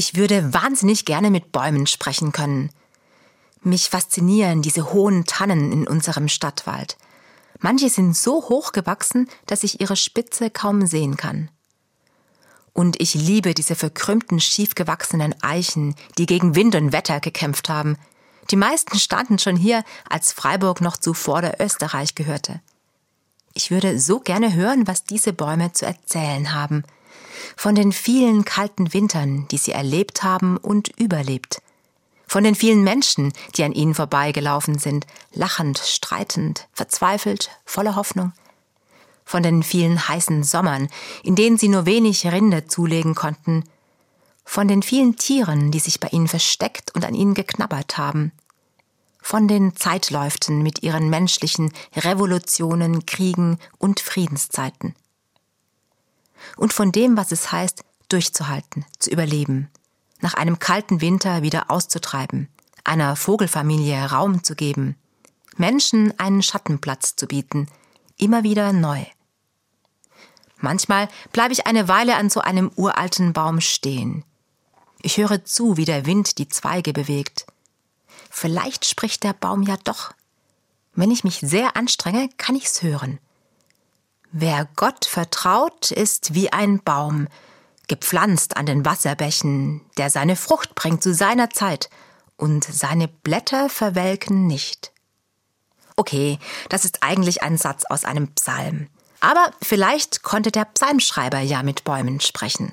Ich würde wahnsinnig gerne mit Bäumen sprechen können. Mich faszinieren diese hohen Tannen in unserem Stadtwald. Manche sind so hoch gewachsen, dass ich ihre Spitze kaum sehen kann. Und ich liebe diese verkrümmten, schief gewachsenen Eichen, die gegen Wind und Wetter gekämpft haben. Die meisten standen schon hier, als Freiburg noch zu Vorderösterreich gehörte. Ich würde so gerne hören, was diese Bäume zu erzählen haben – von den vielen kalten Wintern, die sie erlebt haben und überlebt, von den vielen Menschen, die an ihnen vorbeigelaufen sind, lachend, streitend, verzweifelt, voller Hoffnung, von den vielen heißen Sommern, in denen sie nur wenig Rinde zulegen konnten, von den vielen Tieren, die sich bei ihnen versteckt und an ihnen geknabbert haben, von den Zeitläuften mit ihren menschlichen Revolutionen, Kriegen und Friedenszeiten und von dem, was es heißt, durchzuhalten, zu überleben, nach einem kalten Winter wieder auszutreiben, einer Vogelfamilie Raum zu geben, Menschen einen Schattenplatz zu bieten, immer wieder neu. Manchmal bleibe ich eine Weile an so einem uralten Baum stehen. Ich höre zu, wie der Wind die Zweige bewegt. Vielleicht spricht der Baum ja doch. Wenn ich mich sehr anstrenge, kann ich's hören. Wer Gott vertraut, ist wie ein Baum, gepflanzt an den Wasserbächen, der seine Frucht bringt zu seiner Zeit, und seine Blätter verwelken nicht. Okay, das ist eigentlich ein Satz aus einem Psalm. Aber vielleicht konnte der Psalmschreiber ja mit Bäumen sprechen.